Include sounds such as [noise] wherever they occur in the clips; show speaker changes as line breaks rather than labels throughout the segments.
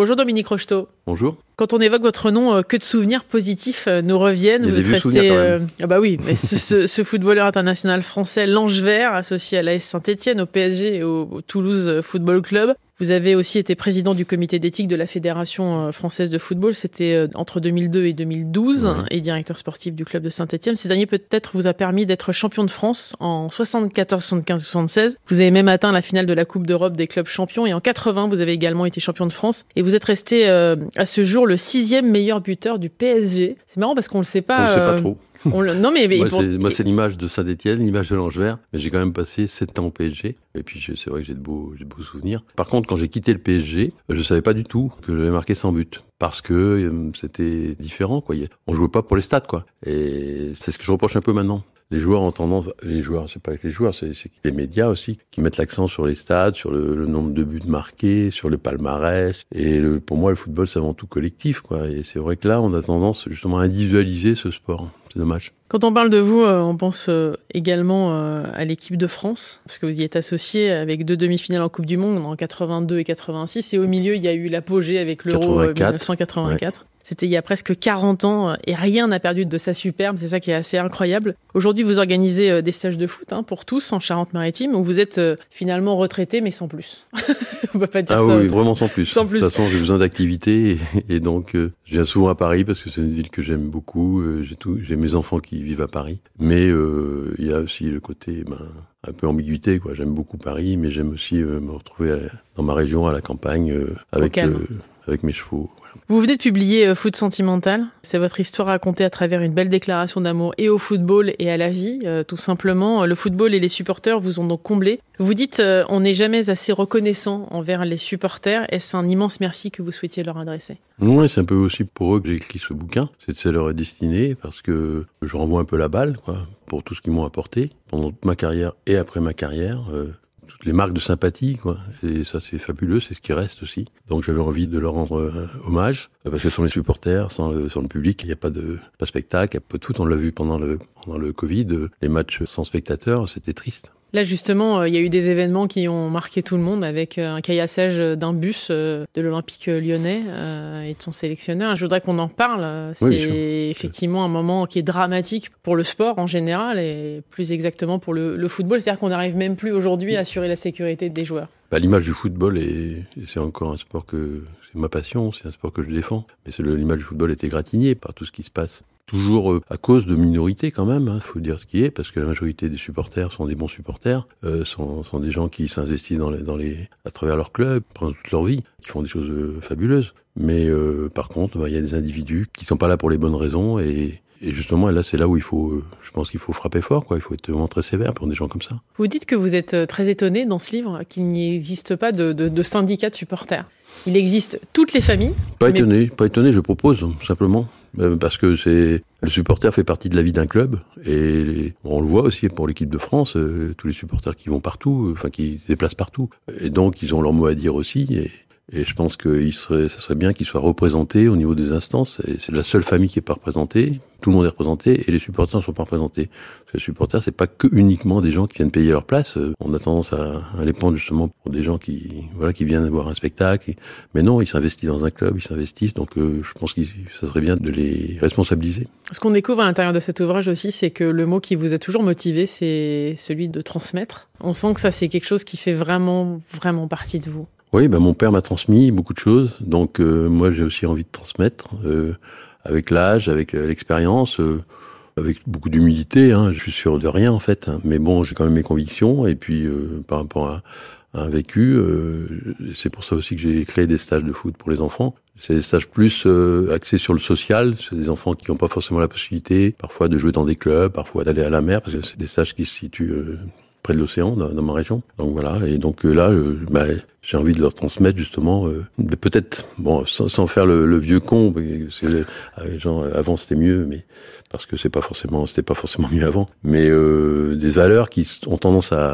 Bonjour Dominique Rocheteau.
Bonjour.
Quand on évoque votre nom, euh, que de souvenirs positifs euh, nous reviennent.
Il y a
Vous
des
êtes resté.
quand même.
euh, ah bah oui, mais ce, ce- ce footballeur international français, l'Ange Vert, associé à l'AS Saint-Etienne, au PSG et au, au Toulouse Football Club. Vous avez aussi été président du comité d'éthique de la Fédération euh, française de football. C'était euh, entre 2002 et 2012
Ouais.
et directeur sportif du club de Saint-Etienne. Ces derniers peut-être vous a permis d'être champion de France en 74, 75, 76. Vous avez même atteint la finale de la Coupe d'Europe des clubs champions et en 80, vous avez également été champion de France et vous êtes resté euh, à ce jour le sixième meilleur buteur du PSG. C'est marrant parce qu'on le sait pas.
On ne sait pas
euh,
trop.
On le- Non mais, mais
moi,
pour-
c'est, moi, c'est l'image de Saint-Etienne, l'image de l'Ange Vert. Mais j'ai quand même passé 7 ans au PSG. Et puis, c'est vrai que j'ai de beaux, j'ai de beaux souvenirs. Par contre, quand j'ai quitté le PSG, je savais pas du tout que j'avais marqué 100 buts. Parce que euh, c'était différent, quoi. On jouait pas pour les stats, quoi. Et c'est ce que je reproche un peu maintenant. Les joueurs ont tendance, les joueurs, c'est pas que les joueurs, c'est, les médias aussi, qui mettent l'accent sur les stats, sur le, le nombre de buts marqués, sur le palmarès. Et le- pour moi, le football, c'est avant tout collectif, quoi. Et c'est vrai que là, on a tendance justement à individualiser ce sport. C'est dommage.
Quand on parle de vous, euh, on pense euh, également euh, à l'équipe de France, parce que vous y êtes associé avec deux demi-finales en Coupe du Monde en 82 et 86, et au milieu, il y a eu l'apogée avec l'Euro euh,
84.
1984. C'était il y a presque 40 ans, et rien n'a perdu de sa superbe, c'est ça qui est assez incroyable. Aujourd'hui, vous organisez euh, des stages de foot hein, pour tous en Charente-Maritime, où vous êtes euh, finalement retraité, mais sans plus. [laughs] on peut pas dire
Ah
ça.
oui, oui,
autrement.
vraiment sans plus.
Sans plus.
De toute façon, j'ai besoin d'activité et, et donc euh, je viens souvent à Paris parce que c'est une ville que j'aime beaucoup. euh, j'ai tout, j'ai mes enfants qui vivent à Paris, mais euh, il y a aussi le côté ben, un peu ambiguïté quoi. J'aime beaucoup Paris, mais j'aime aussi me retrouver à dans ma région, à la campagne, avec avec mes chevaux.
Vous venez de publier euh, Foot Sentimental. C'est votre histoire racontée à travers une belle déclaration d'amour et au football et à la vie, euh, tout simplement. Le football et les supporters vous ont donc comblé. Vous dites euh, on n'est jamais assez reconnaissant envers les supporters. Est-ce un immense merci que vous souhaitiez leur adresser?
Ouais, c'est un peu aussi pour eux que j'ai écrit ce bouquin. C'est ça leur est destiné parce que je renvoie un peu la balle, quoi, pour tout ce qu'ils m'ont apporté pendant ma carrière et après ma carrière. euh, toutes les marques de sympathie, quoi. Et ça, c'est fabuleux, c'est ce qui reste aussi. Donc j'avais envie de leur rendre euh, hommage euh, parce que sans les supporters, sans le, sans le public, il n'y a pas de pas spectacle, foot. On l'a vu pendant le pendant le Covid, euh, les matchs sans spectateurs, c'était triste.
Là, justement, euh, il y a eu des événements qui ont marqué tout le monde avec euh, un caillassage d'un bus euh, de l'Olympique lyonnais et de son sélectionneur. Je voudrais qu'on en parle. C'est
Oui,
effectivement un moment qui est dramatique pour le sport en général et plus exactement pour le, le football. C'est-à-dire qu'on n'arrive même plus aujourd'hui à assurer la sécurité des joueurs.
Bah, L'image du football, est, c'est encore un sport que c'est ma passion, c'est un sport que je défends. Mais l'image du football est égratignée par tout ce qui se passe. Toujours euh, à cause de minorités quand même, il faut dire ce qui est, parce que la majorité des supporters sont des bons supporters, euh, sont, des gens qui s'investissent à travers leur club pendant toute leur vie, qui font des choses euh, fabuleuses. Mais par contre, bah, il y a des individus qui sont pas là pour les bonnes raisons et, justement, là, c'est là où il faut, je pense qu'il faut frapper fort. Il faut être vraiment très sévère pour des gens comme ça.
Vous dites que vous êtes très étonné dans ce livre qu'il n'y existe pas de, de, de syndicat de supporters. Il existe toutes les familles.
Pas
Mais-
étonné, pas étonné, je propose simplement. Euh, parce que c'est le supporter fait partie de la vie d'un club. Et on le voit aussi pour l'équipe de France, euh, tous les supporters qui vont partout, euh, enfin qui se déplacent partout. Et donc ils ont leur mot à dire aussi. Et, et je pense que serait, ça serait bien qu'ils soient représentés au niveau des instances. Et c'est la seule famille qui est pas représentée. Tout le monde est représenté et les supporters ne sont pas représentés. Parce les supporters, c'est pas que uniquement des gens qui viennent payer leur place. Euh, On a tendance à, à les prendre justement pour des gens qui, voilà, qui viennent voir un spectacle. Mais non, ils s'investissent dans un club, ils s'investissent. Donc, euh, je pense que ça serait bien de les responsabiliser.
Ce qu'on découvre à l'intérieur de cet ouvrage aussi, c'est que le mot qui vous a toujours motivé, c'est celui de transmettre. On sent que ça, c'est quelque chose qui fait vraiment, vraiment partie de vous.
Oui, ben mon père m'a transmis beaucoup de choses, donc euh, moi j'ai aussi envie de transmettre euh, avec l'âge, avec euh, l'expérience, euh, avec beaucoup d'humilité. Hein, je suis sûr de rien en fait, hein, mais bon, j'ai quand même mes convictions et puis euh, par rapport à, un vécu, euh, c'est pour ça aussi que j'ai créé des stages de foot pour les enfants. C'est des stages plus axés sur le social. C'est des enfants qui n'ont pas forcément la possibilité, parfois de jouer dans des clubs, parfois d'aller à la mer, parce que c'est des stages qui se situent près de l'océan dans, ma région. Donc voilà, et donc là, bah, j'ai envie de leur transmettre justement, euh, peut-être, bon, sans, sans faire le, le vieux con, parce que euh, genre, avant c'était mieux, mais parce que c'est pas forcément, c'était pas forcément mieux avant, mais euh, des valeurs qui ont tendance à,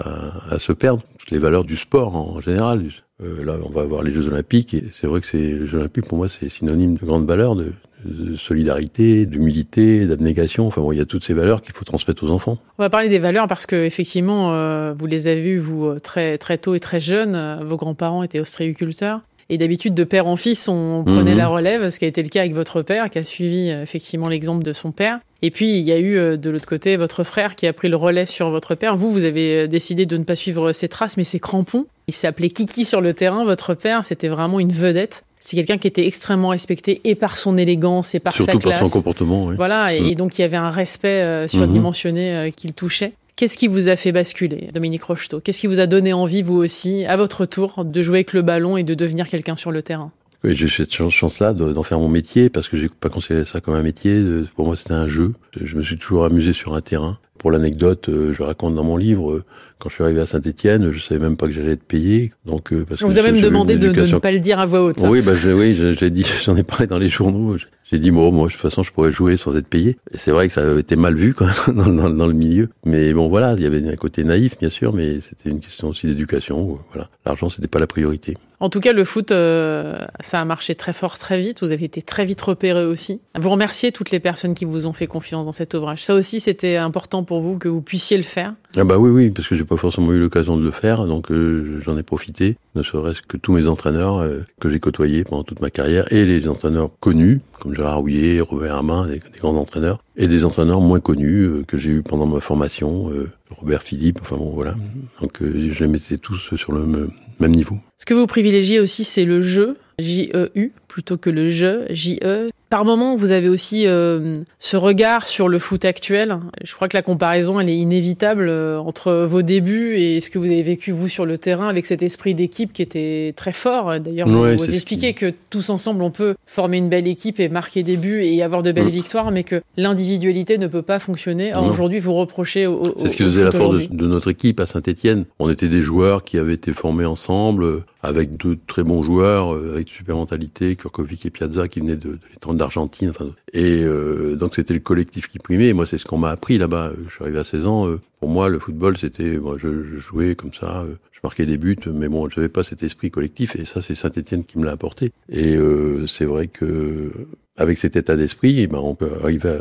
à se perdre, toutes les valeurs du sport en général. Euh, là, on va avoir les Jeux Olympiques, et c'est vrai que c'est les Jeux Olympiques pour moi, c'est synonyme de grandes valeurs, de, de solidarité, d'humilité, d'abnégation. Enfin bon, il y a toutes ces valeurs qu'il faut transmettre aux enfants.
On va parler des valeurs parce que effectivement, euh, vous les avez vues vous euh, très très tôt et très jeune. Euh, Vos grands-parents étaient ostréiculteurs. Et d'habitude, de père en fils, on prenait
Mhm.
la relève, ce qui a été le cas avec votre père, qui a suivi effectivement l'exemple de son père. Et puis, il y a eu de l'autre côté votre frère qui a pris le relais sur votre père. Vous, vous avez décidé de ne pas suivre ses traces, mais ses crampons. Il s'appelait Kiki sur le terrain. Votre père, c'était vraiment une vedette. C'est quelqu'un qui était extrêmement respecté et par son élégance et par sa
Surtout par
classe.
son comportement. oui.
Voilà, et,
Mm.
et donc il y avait un respect euh, surdimensionné euh, qu'il touchait. Qu'est-ce qui vous a fait basculer, Dominique Rocheteau? Qu'est-ce qui vous a donné envie, vous aussi, à votre tour, de jouer avec le ballon et de devenir quelqu'un sur le terrain?
Oui, j'ai eu cette chance- chance-là de- d'en faire mon métier parce que j'ai pas considéré ça comme un métier. Pour moi, c'était un jeu. Je me suis toujours amusé sur un terrain. Pour l'anecdote, euh, je raconte dans mon livre, euh, quand je suis arrivé à Saint-Étienne, je savais même pas que j'allais être payé. Donc, euh, parce
On
que
vous a même demandé de, ne pas le dire à voix haute. ça.
Oui, bah, je- oui, j'ai dit, [laughs] j'en ai parlé dans les journaux. J'ai dit, bon, moi, de toute façon, je pourrais jouer sans être payé. Et c'est vrai que ça avait été mal vu, quoi, [laughs] dans, dans- dans le milieu. Mais bon, voilà, il y avait un côté naïf, bien sûr, mais c'était une question aussi d'éducation. Voilà. L'argent, c'était pas la priorité.
En tout cas, le foot, euh, ça a marché très fort, très vite. Vous avez été très vite repéré aussi. Vous remerciez toutes les personnes qui vous ont fait confiance dans cet ouvrage. Ça aussi, c'était important pour vous que vous puissiez le faire.
Ah bah oui, oui, parce que j'ai pas forcément eu l'occasion de le faire, donc euh, j'en ai profité, ne serait-ce que tous mes entraîneurs euh, que j'ai côtoyés pendant toute ma carrière, et les entraîneurs connus, comme Gérard Houillet, Robert Hermin, des, grands entraîneurs, et des entraîneurs moins connus que j'ai eu pendant ma formation, Robert Philippe, enfin bon, voilà. Donc je les mettais tous sur le me- même niveau.
Ce que vous privilégiez aussi, c'est le jeu, J-E-U, plutôt que le jeu, J-E. Par moment, vous avez aussi euh, ce regard sur le foot actuel. Je crois que la comparaison, elle est inévitable euh, entre vos débuts et ce que vous avez vécu, vous, sur le terrain, avec cet esprit d'équipe qui était très fort. D'ailleurs, vous,
Ouais,
vous expliquez que tous ensemble, on peut former une belle équipe et marquer des buts et avoir de belles
Mm.
victoires, mais que l'individualité ne peut pas fonctionner. Or, aujourd'hui, vous reprochez au, au-
C'est ce qui faisait la force de, de notre équipe à Saint-Etienne. On était des joueurs qui avaient été formés ensemble, avec deux très bons joueurs, euh, avec super mentalité, Kurkovic et Piazza, qui venaient de, de l'étang d'Argentine. Enfin, et euh, donc c'était le collectif qui primait. Moi, c'est ce qu'on m'a appris là-bas. Je suis arrivé à 16 ans. euh, pour moi, le football, c'était... Moi, je, je jouais comme ça, euh, je marquais des buts, mais bon, je n'avais pas cet esprit collectif. Et ça, c'est Saint-Etienne qui me l'a apporté. Et euh, c'est vrai que avec cet état d'esprit, eh ben, on peut arriver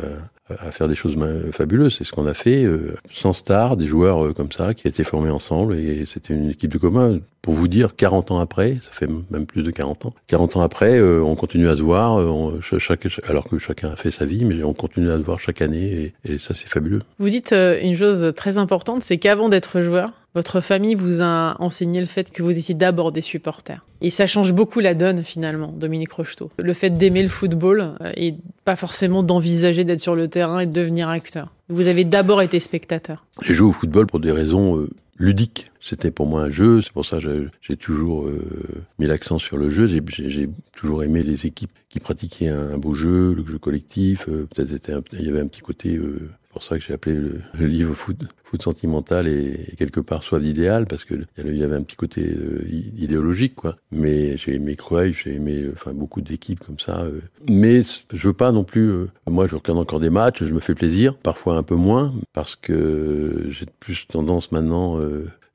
à, à faire des choses fabuleuses. C'est ce qu'on a fait, euh, sans star, des joueurs euh, comme ça, qui étaient formés ensemble, et c'était une équipe de commun. Pour vous dire, 40 ans après, ça fait même plus de 40 ans, 40 ans après, euh, on continue à se voir, euh, on- ch- chaque, alors que chacun a fait sa vie, mais on continue à se voir chaque année, et, et ça c'est fabuleux.
Vous dites euh, une chose très importante, c'est qu'avant d'être joueur, votre famille vous a enseigné le fait que vous étiez d'abord des supporters. Et ça change beaucoup la donne finalement, Dominique Rocheteau. Le fait d'aimer le football et pas forcément d'envisager d'être sur le terrain et de devenir acteur. Vous avez d'abord été spectateur.
J'ai joué au football pour des raisons ludiques. C'était pour moi un jeu, c'est pour ça que j'ai- toujours euh, mis l'accent sur le jeu. J'ai- toujours aimé les équipes qui pratiquaient un, beau jeu, le jeu collectif. euh, Peut-être il y avait un petit côté. euh, pour ça que j'ai appelé le, le livre foot, foot sentimental et, quelque part soit d'idéal parce que il y avait- un petit côté euh, idéologique quoi. Mais j'ai aimé Cruyff, j'ai aimé euh, enfin beaucoup d'équipes comme ça. euh. Mais je veux pas non plus. euh, moi, je regarde encore des matchs, je me fais plaisir, parfois un peu moins parce que j'ai plus tendance maintenant.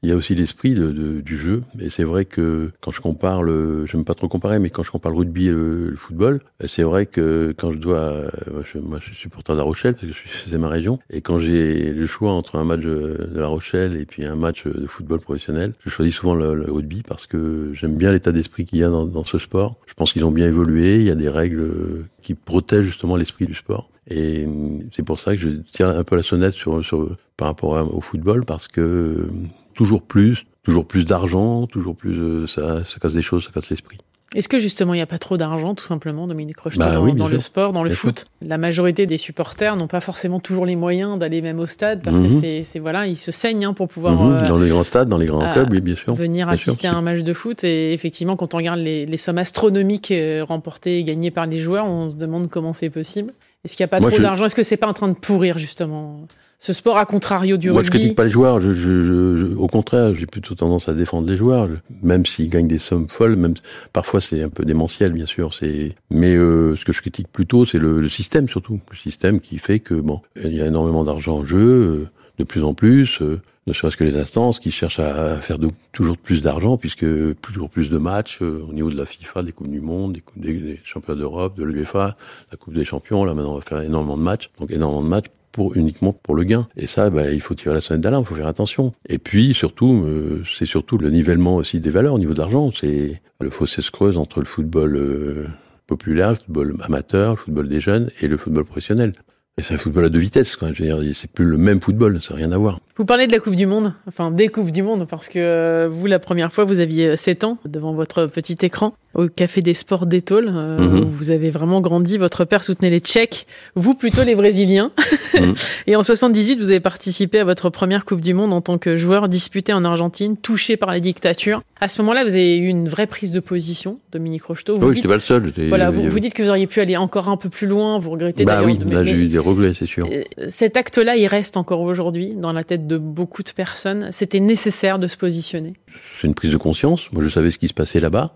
Il y a aussi l'esprit de, de- du jeu. Et c'est vrai que quand je compare le, j'aime pas trop comparer, mais quand je compare le rugby et le, football, c'est vrai que quand je dois, moi je, moi, je suis supporter de La Rochelle parce que c'est ma région, et quand j'ai le choix entre un match de La Rochelle et puis un match de football professionnel, je choisis souvent le, rugby parce que j'aime bien l'état d'esprit qu'il y a dans, dans ce sport. Je pense qu'ils ont bien évolué. Il y a des règles qui protègent justement l'esprit du sport. Et c'est pour ça que je tire un peu la sonnette sur, sur par rapport au football parce que toujours plus, toujours plus d'argent, toujours plus, euh, ça, ça casse des choses, ça casse l'esprit.
Est-ce que justement il n'y a pas trop d'argent, tout simplement, Dominique Rocheteau,
Bah
dans,
oui, bien
dans le sport, dans le
Bien
foot? La majorité des supporters n'ont pas forcément toujours les moyens d'aller même au stade parce que
Mhm.
c'est, c'est voilà, ils se saignent hein, pour pouvoir
Mhm.
euh,
dans les grands stades, dans les grands clubs, oui, bien sûr.
venir
Bien sûr,
assister à un match de foot. Et effectivement, quand on regarde les, les sommes astronomiques euh, remportées et gagnées par les joueurs, on se demande comment c'est possible. Est-ce qu'il n'y a pas
Moi,
trop
je-
d'argent? Est-ce que c'est pas en train de pourrir justement ce sport à contrario du
Moi, je
rugby?
critique pas les joueurs. Je, je, je- je- au contraire, j'ai plutôt tendance à défendre les joueurs, Je- même s'ils gagnent des sommes folles. Même parfois, c'est un peu démentiel, bien sûr. C'est, mais euh, ce que je critique plutôt, c'est le, le système surtout, le système qui fait que bon, il y a énormément d'argent en jeu, euh, de plus en plus. Ne serait-ce que les instances qui cherchent à faire toujours plus d'argent, puisque toujours plus de matchs euh, au niveau de la FIFA, des Coupes du Monde, des, coupes, des, des Championnats d'Europe, de l'UEFA, la Coupe des Champions. Là, maintenant, on va faire énormément de matchs. Donc, énormément de matchs pour uniquement pour le gain. Et ça, bah, il faut tirer la sonnette d'alarme, il faut faire attention. Et puis surtout, euh, c'est surtout le nivellement aussi des valeurs au niveau de l'argent. C'est le fossé se creuse entre le football euh, populaire, le football amateur, le football des jeunes et le football professionnel. Et c'est un football à deux vitesses, quoi. Je veux dire, c'est plus le même football, ça n'a rien à voir.
Vous parlez de la Coupe du Monde, enfin des Coupes du Monde, parce que euh, vous, la première fois, vous aviez 7 ans devant votre petit écran au Café des Sports d'Étole. Euh,
Mhm.
Vous avez vraiment grandi. Votre père soutenait les Tchèques, vous plutôt les Brésiliens.
Mhm. [laughs]
Et en 78, vous avez participé à votre première Coupe du Monde en tant que joueur disputé en Argentine, touché par la dictature. À ce moment-là, vous avez eu une vraie prise de position, Dominique Rocheteau. Vous
oui,
dites,
pas le seul.
voilà, vous, dites que vous auriez pu aller encore un peu plus loin. Vous regrettez
Bah
d'ailleurs.
oui, là
mais-
j'ai eu des regrets, c'est sûr.
euh, Cet acte-là, il reste encore aujourd'hui dans la tête de beaucoup de personnes. C'était nécessaire de se positionner.
c'est une prise de conscience. Moi, je savais ce qui se passait là-bas.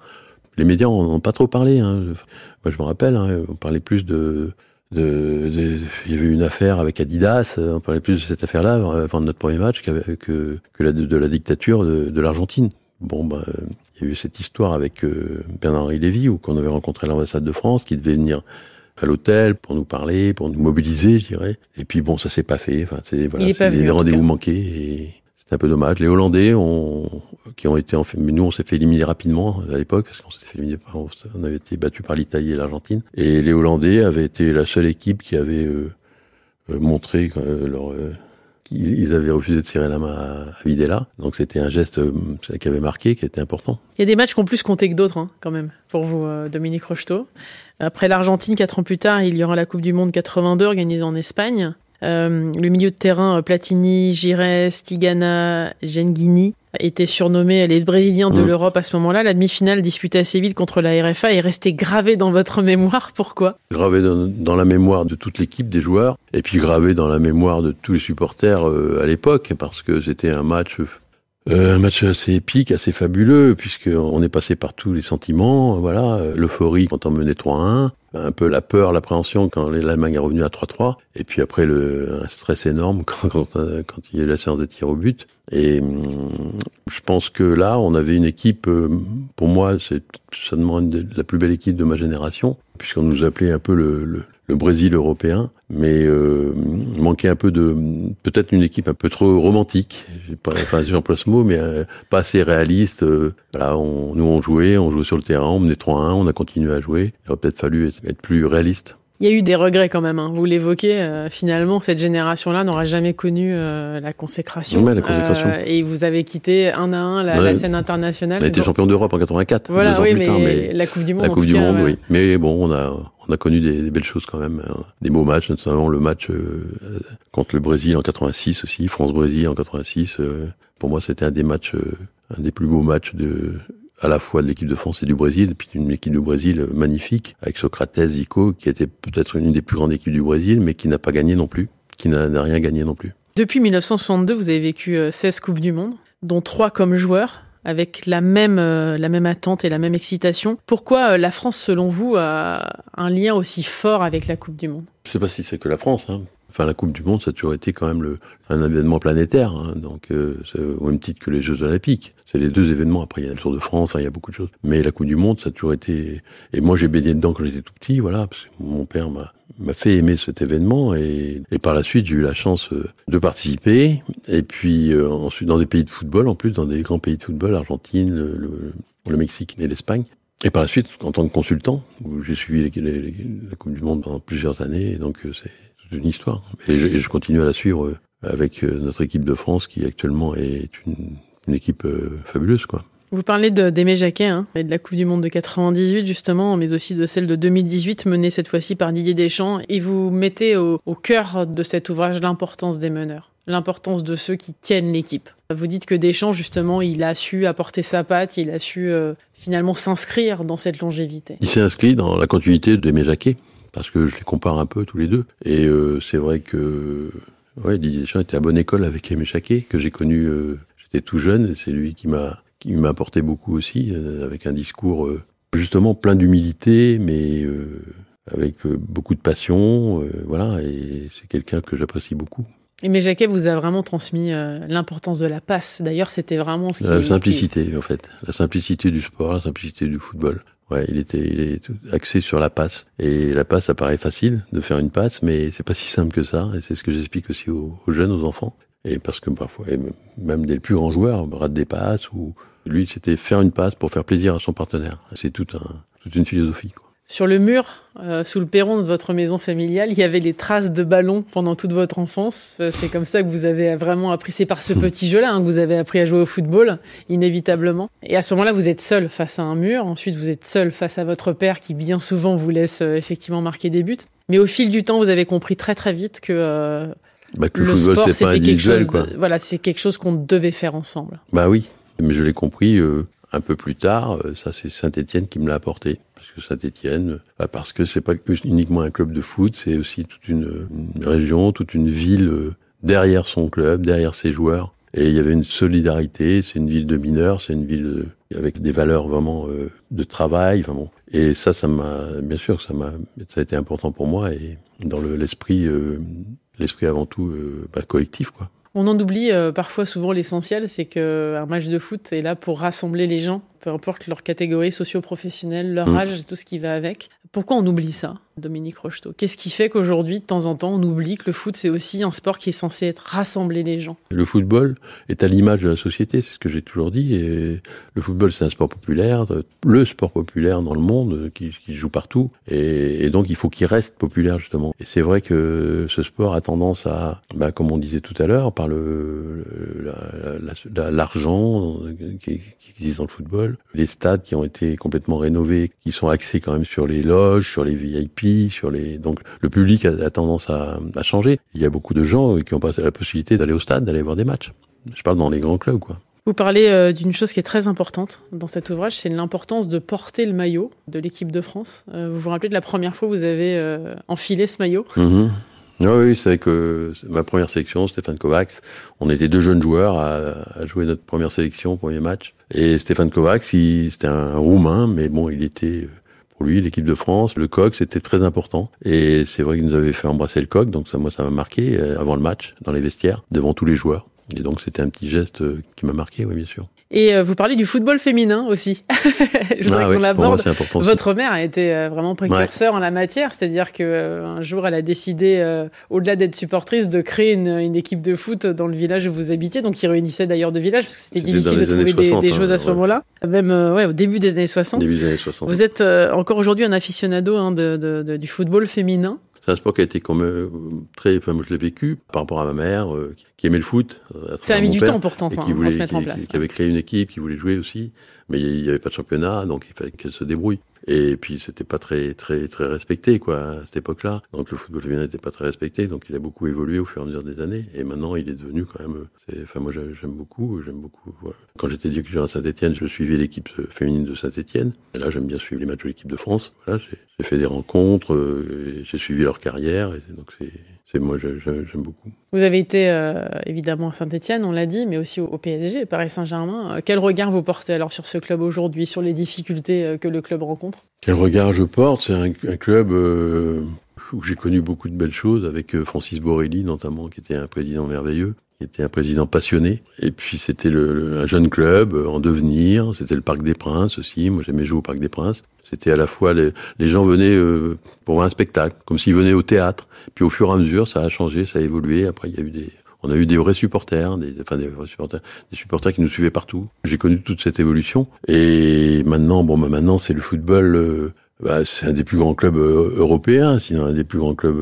Les médias en ont pas trop parlé. Hein. Moi, je me rappelle, hein, on parlait plus de, Il y avait eu une affaire avec Adidas. On parlait plus de cette affaire-là avant notre premier match que, que de la dictature de, l'Argentine. Bon, bah, il y a eu cette histoire avec euh, Bernard-Henri Lévy, où qu'on avait rencontré l'ambassade de France, qui devait venir à l'hôtel pour nous parler, pour nous mobiliser, je dirais. Et puis bon, ça s'est pas fait. Enfin, c'est voilà, des rendez-vous manqués et c'est un peu dommage. Les Hollandais ont, qui ont été en fait, mais nous on s'est fait éliminer rapidement à l'époque parce qu'on s'était fait éliminer, par- on avait été battu par l'Italie et l'Argentine. Et les Hollandais avaient été la seule équipe qui avait euh, euh, montré euh, leur euh, qu'ils ils avaient refusé de serrer la main à, Videla. Donc c'était un geste euh, qui avait marqué, qui était important.
Il y a des matchs qui ont plus compté que d'autres, hein, quand même, pour vous, euh, Dominique Rocheteau. Après l'Argentine, quatre ans plus tard, il y aura la Coupe du Monde 82 organisée en Espagne. Euh, le milieu de terrain, euh, Platini, Gires, Tigana, Genghini, étaient surnommés les Brésiliens de
Mm.
l'Europe à ce moment-là. La demi-finale disputée à Séville contre la RFA est restée gravée dans votre mémoire. Pourquoi?
Gravé dans, dans la mémoire de toute l'équipe des joueurs et puis gravé dans la mémoire de tous les supporters euh, à l'époque parce que c'était un match euh, un match assez épique, assez fabuleux puisque on est passé par tous les sentiments, voilà, euh, l'euphorie quand on menait 3-1, un peu la peur, l'appréhension quand l'Allemagne est revenue à 3-3 et puis après le stress énorme [laughs] euh, quand il y a eu la séance de tir au but. Et hum, je pense que là on avait une équipe pour moi c'est demande la plus belle équipe de ma génération puisqu'on nous appelait un peu le, le, le Brésil européen, mais euh, manquait un peu de peut-être une équipe un peu trop romantique. Pas, enfin, j'emploie ce mot, mais euh, pas assez réaliste. euh, voilà, on, nous on jouait, on jouait sur le terrain, on menait 3-1, on a continué à jouer. Il aurait peut-être fallu être, être plus réaliste.
Il y a eu des regrets quand même. hein. Vous l'évoquez, euh, finalement, cette génération-là n'aura jamais connu euh, la consécration.
Ouais, la consécration.
Euh, et vous avez quitté un à un la,
Ouais.
la scène internationale.
On a été champion d'Europe en 84,
Voilà,
deux ans
oui,
plus
mais,
tard, mais
la Coupe du Monde.
la
en
Coupe
tout
du
cas,
Monde,
ouais.
oui. Mais bon, on a on a connu des, belles choses quand même, hein. des beaux matchs, notamment le match euh, contre le Brésil en 86 aussi, France-Brésil en 86. euh, pour moi, c'était un des matchs, euh, un des plus beaux matchs de à la fois de l'équipe de France et du Brésil, et puis une équipe du Brésil magnifique, avec Socrates, Zico, qui était peut-être une des plus grandes équipes du Brésil, mais qui n'a pas gagné non plus, qui n'a rien gagné non plus.
Depuis 1962, vous avez vécu euh, 16 Coupes du Monde, dont 3 comme joueur, avec la même, euh, la même attente et la même excitation. Pourquoi euh, la France, selon vous, a un lien aussi fort avec la Coupe du Monde?
Je sais pas si c'est que la France. Hein. Enfin, la Coupe du Monde, ça a toujours été quand même le, un événement planétaire. Hein. Donc, euh, au même titre que les Jeux Olympiques. C'est les deux événements. Après, il y a le Tour de France, hein, il y a beaucoup de choses. Mais la Coupe du Monde, ça a toujours été. Et moi, j'ai baigné dedans quand j'étais tout petit, voilà, parce que mon père m'a m'a fait aimer cet événement et, et par la suite j'ai eu la chance euh, de participer et puis euh, ensuite dans des pays de football en plus dans des grands pays de football l'Argentine le, le, Mexique et l'Espagne et par la suite, en tant que consultant, où j'ai suivi les- les- les- la Coupe du Monde pendant plusieurs années, donc euh, c'est une histoire. Et je, et je continue à la suivre euh, avec euh, notre équipe de France, qui actuellement est une, une équipe euh, fabuleuse, quoi.
Vous parlez de- d'Aimé Jacquet hein, et de la Coupe du Monde de 98 justement, mais aussi de celle de 2018 menée cette fois-ci par Didier Deschamps. Et vous mettez au, au cœur de cet ouvrage l'importance des meneurs, l'importance de ceux qui tiennent l'équipe. Vous dites que Deschamps justement, il a su apporter sa patte, il a su euh, finalement s'inscrire dans cette longévité.
Il s'est inscrit dans la continuité d'Aimé Jacquet, parce que je les compare un peu tous les deux. Et euh, c'est vrai que ouais, Didier Deschamps était à bonne école avec Aimé Jacquet, que j'ai connu, euh, j'étais tout jeune, et c'est lui qui m'a qui m'a apporté beaucoup aussi, euh, avec un discours justement plein d'humilité, mais avec beaucoup de passion, voilà, et c'est quelqu'un que j'apprécie beaucoup.
Aimé Jacquet vous a vraiment transmis l'importance de la passe. D'ailleurs, c'était vraiment ce qui...
La
qui-
simplicité, en fait. La simplicité du sport, la simplicité du football. Ouais, il était, il est axé sur la passe. Et la passe, ça paraît facile de faire une passe, mais c'est pas si simple que ça. Et c'est ce que j'explique aussi aux, jeunes, aux enfants. Et parce que parfois, même des plus grands joueurs ratent des passes ou lui, c'était faire une passe pour faire plaisir à son partenaire. C'est toute une philosophie. Quoi.
Sur le mur, euh, sous le perron de votre maison familiale, il y avait les traces de ballons pendant toute votre enfance. Euh, c'est comme ça que vous avez vraiment appris. C'est par ce hmm. petit jeu-là hein, que vous avez appris à jouer au football, inévitablement. Et à ce moment-là, vous êtes seul face à un mur. Ensuite, vous êtes seul face à votre père qui, bien souvent, vous laisse euh, effectivement marquer des buts. Mais au fil du temps, vous avez compris très très vite que,
bah, le, football, sport, c'était quelque chose.
voilà, c'est quelque chose qu'on devait faire ensemble.
Bah oui, mais je l'ai compris un peu plus tard. ça, c'est Saint-Étienne qui me l'a apporté que Saint-Étienne, bah, parce que c'est pas uniquement un club de foot, c'est aussi toute une, région, toute une ville euh, derrière son club, derrière ses joueurs. Et il y avait une solidarité. C'est une ville de mineurs, c'est une ville euh, avec des valeurs vraiment euh, de travail. Et ça, ça m'a, bien sûr, ça m'a, ça a été important pour moi et dans l'esprit, l'esprit avant tout bah, collectif, quoi.
On en oublie parfois souvent l'essentiel, c'est qu'un match de foot est là pour rassembler les gens peu importe leur catégorie socio-professionnelle, leur mm. âge tout ce qui va avec. Pourquoi on oublie ça, Dominique Rocheteau? Qu'est-ce qui fait qu'aujourd'hui, de temps en temps, on oublie que le foot, c'est aussi un sport qui est censé être rassembler les gens?
Le football est à l'image de la société, c'est ce que j'ai toujours dit. Et le football, c'est un sport populaire, le sport populaire dans le monde, qui, qui joue partout. Et, donc, il faut qu'il reste populaire, justement. Et c'est vrai que ce sport a tendance à, bah, comme on disait tout à l'heure, par le l'argent qui, qui existe dans le football, les stades qui ont été complètement rénovés, qui sont axés quand même sur les loges, sur les VIP, sur les donc le public a, tendance à, à, changer. Il y a beaucoup de gens qui ont pas la possibilité d'aller au stade, d'aller voir des matchs. Je parle dans les grands clubs, quoi.
Vous parlez euh, d'une chose qui est très importante dans cet ouvrage, c'est l'importance de porter le maillot de l'équipe de France. Euh, vous vous rappelez de la première fois où vous avez euh, enfilé ce maillot?
Mm-hmm. Ah oui, c'est que ma première sélection, Stéphane Kovacs, on était deux jeunes joueurs à, jouer notre première sélection, premier match. Et Stéphane Kovacs, c'était un Roumain, mais bon, il était pour lui l'équipe de France. Le coq, c'était très important. Et c'est vrai qu'il nous avait fait embrasser le coq, donc ça, moi, ça m'a marqué euh, avant le match, dans les vestiaires, devant tous les joueurs. Et donc c'était un petit geste euh, qui m'a marqué, oui, bien sûr.
Et euh, vous parlez du football féminin aussi. [laughs] Je voudrais ah qu'on l'aborde. Votre mère a été euh, vraiment précurseur en la matière, c'est-à-dire que euh, un jour elle a décidé, au-delà d'être supportrice, de créer une, une, équipe de foot dans le village où vous habitiez, donc qui réunissait d'ailleurs de villages, parce que c'était difficile de trouver des, des, choses à ce moment-là, même ouais, au début des années 60.
Début des années 60.
Vous êtes encore aujourd'hui un aficionado hein, de, de, du football féminin.
C'est un sport qui a été comme euh, très, enfin moi je l'ai vécu par rapport à ma mère euh, qui aimait le foot.
Ça a mis du temps pourtant qui voulait, se mettre en place.
Qui, avait créé une équipe, qui voulait jouer aussi, mais il n'y avait pas de championnat, donc il fallait qu'elle se débrouille. Et puis c'était pas très très très respecté quoi à cette époque-là. Donc le football féminin n'était pas très respecté, donc il a beaucoup évolué au fur et à mesure des années. Et maintenant il est devenu quand même. Enfin moi j'aime beaucoup, j'aime beaucoup. Quand j'étais dirigeant à Saint-Étienne, je suivais l'équipe féminine de Saint-Étienne. Et là j'aime bien suivre les matchs de l'équipe de France. Voilà, j'ai fait des rencontres, euh, j'ai suivi leur carrière. Et donc c'est c'est moi j'aime beaucoup.
Vous avez été euh, évidemment à Saint-Etienne, on l'a dit, mais aussi au, PSG, Paris Saint-Germain. Euh, quel regard vous portez alors sur ce club aujourd'hui, sur les difficultés euh, que le club rencontre?
Quel regard je porte? C'est un, club où j'ai connu beaucoup de belles choses, avec Francis Borelli notamment, qui était un président merveilleux qui était un président passionné. Et puis c'était le, un jeune club en devenir. C'était le Parc des Princes aussi. Moi j'aimais jouer au Parc des Princes. C'était à la fois les, les gens venaient euh, pour un spectacle, comme s'ils venaient au théâtre. Puis au fur et à mesure, ça a changé, ça a évolué. Après, il y a eu des, on a eu des vrais supporters, des, enfin des vrais supporters, des supporters qui nous suivaient partout. J'ai connu toute cette évolution. Et maintenant, bon, bah maintenant c'est le football. Euh, bah, c'est un des plus grands clubs euh, européens, sinon un des plus grands clubs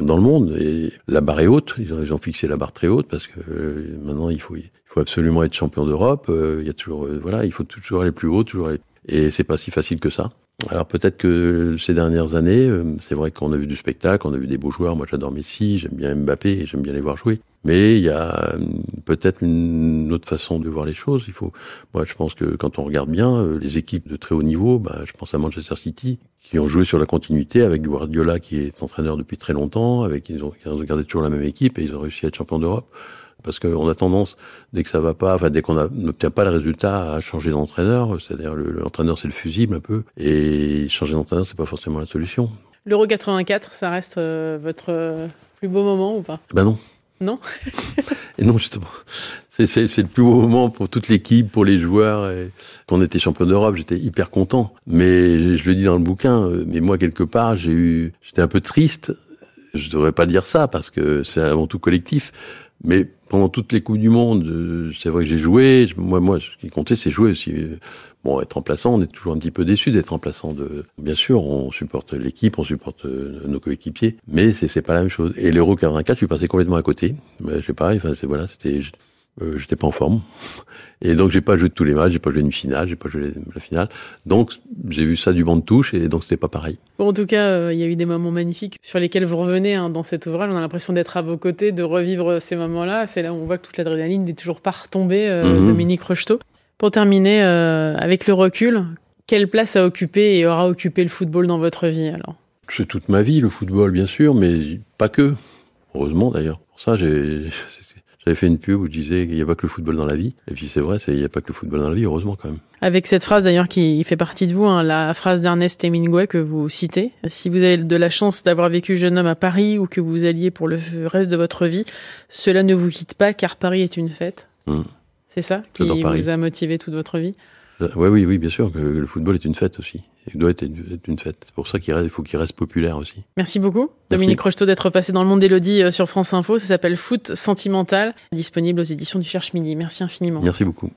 dans le monde. Et la barre est haute. Ils ont, ils ont fixé la barre très haute parce que maintenant il faut, il faut absolument être champion d'Europe. il y a toujours, voilà, il faut toujours aller plus haut, toujours aller et c'est pas si facile que ça. Alors peut-être que ces dernières années, euh, c'est vrai qu'on a vu du spectacle, on a vu des beaux joueurs. Moi, j'adore Messi, j'aime bien Mbappé, j'aime bien les voir jouer. Mais il y a euh, peut-être une autre façon de voir les choses. Il faut, moi, je pense que quand on regarde bien euh, les équipes de très haut niveau, bah, je pense à Manchester City, qui ont joué sur la continuité avec Guardiola, qui est entraîneur depuis très longtemps, avec ils ont, ils ont gardé toujours la même équipe et ils ont réussi à être champion d'Europe parce qu'on a tendance, dès que ça va pas, enfin dès qu'on n'obtient pas le résultat, à changer d'entraîneur. C'est-à-dire l'entraîneur c'est le fusible un peu, et changer d'entraîneur c'est pas forcément la solution.
L'Euro 84, ça reste euh, votre plus beau moment ou pas?
Ben non.
Non? [laughs]
Et non, justement. C'est le plus beau moment pour toute l'équipe, pour les joueurs. Et quand on était champion d'Europe, j'étais hyper content. Mais je le dis dans le bouquin, euh, mais moi, quelque part, j'ai eu, j'étais un peu triste. Je devrais pas dire ça parce que c'est avant tout collectif. Mais pendant toutes les Coupes du Monde, euh, c'est vrai que j'ai joué. Moi, moi, ce qui comptait, c'est jouer aussi. Bon, être remplaçant, on est toujours un petit peu déçu d'être remplaçant. De, bien sûr, on supporte l'équipe, on supporte euh, nos coéquipiers, mais c'est pas la même chose. Et l'Euro 84, je suis passé complètement à côté. Je sais pas. Enfin, c'est voilà, c'était euh, j'étais pas en forme. Et donc j'ai pas joué de tous les matchs, j'ai pas joué une finale, j'ai pas joué la finale. Donc j'ai vu ça du banc de touche et donc c'était pas pareil.
Bon, en tout cas, euh, il y a eu des moments magnifiques sur lesquels vous revenez hein, dans cet ouvrage. On a l'impression d'être à vos côtés, de revivre ces moments-là. C'est là où on voit que toute l'adrénaline n'est toujours pas retombée, euh, mhm. Dominique Rocheteau. Pour terminer, avec le recul, quelle place a occupé et aura occupé le football dans votre vie alors?
C'est toute ma vie, le football, bien sûr, mais pas que. Heureusement d'ailleurs. Pour ça, j'ai j'avais fait une pub où je disais qu'il n'y a pas que le football dans la vie. Et puis c'est vrai, il n'y a pas que le football dans la vie, heureusement quand même.
Avec cette phrase d'ailleurs qui fait partie de vous, hein, la phrase d'Ernest Hemingway que vous citez. Si vous avez de la chance d'avoir vécu jeune homme à Paris ou que vous alliez pour le reste de votre vie, cela ne vous quitte pas car Paris est une fête. Mmh. C'est ça qui vous a motivé toute votre vie?
Oui, oui, oui, bien sûr. Le football est une fête aussi. Il doit être une fête. C'est pour ça qu'il faut qu'il reste populaire aussi.
Merci beaucoup, Dominique Rocheteau, d'être passé dans le monde d'Elodie euh, sur France Info. Ça s'appelle Foot Sentimental, disponible aux éditions du Cherche Midi. Merci infiniment.
Merci beaucoup.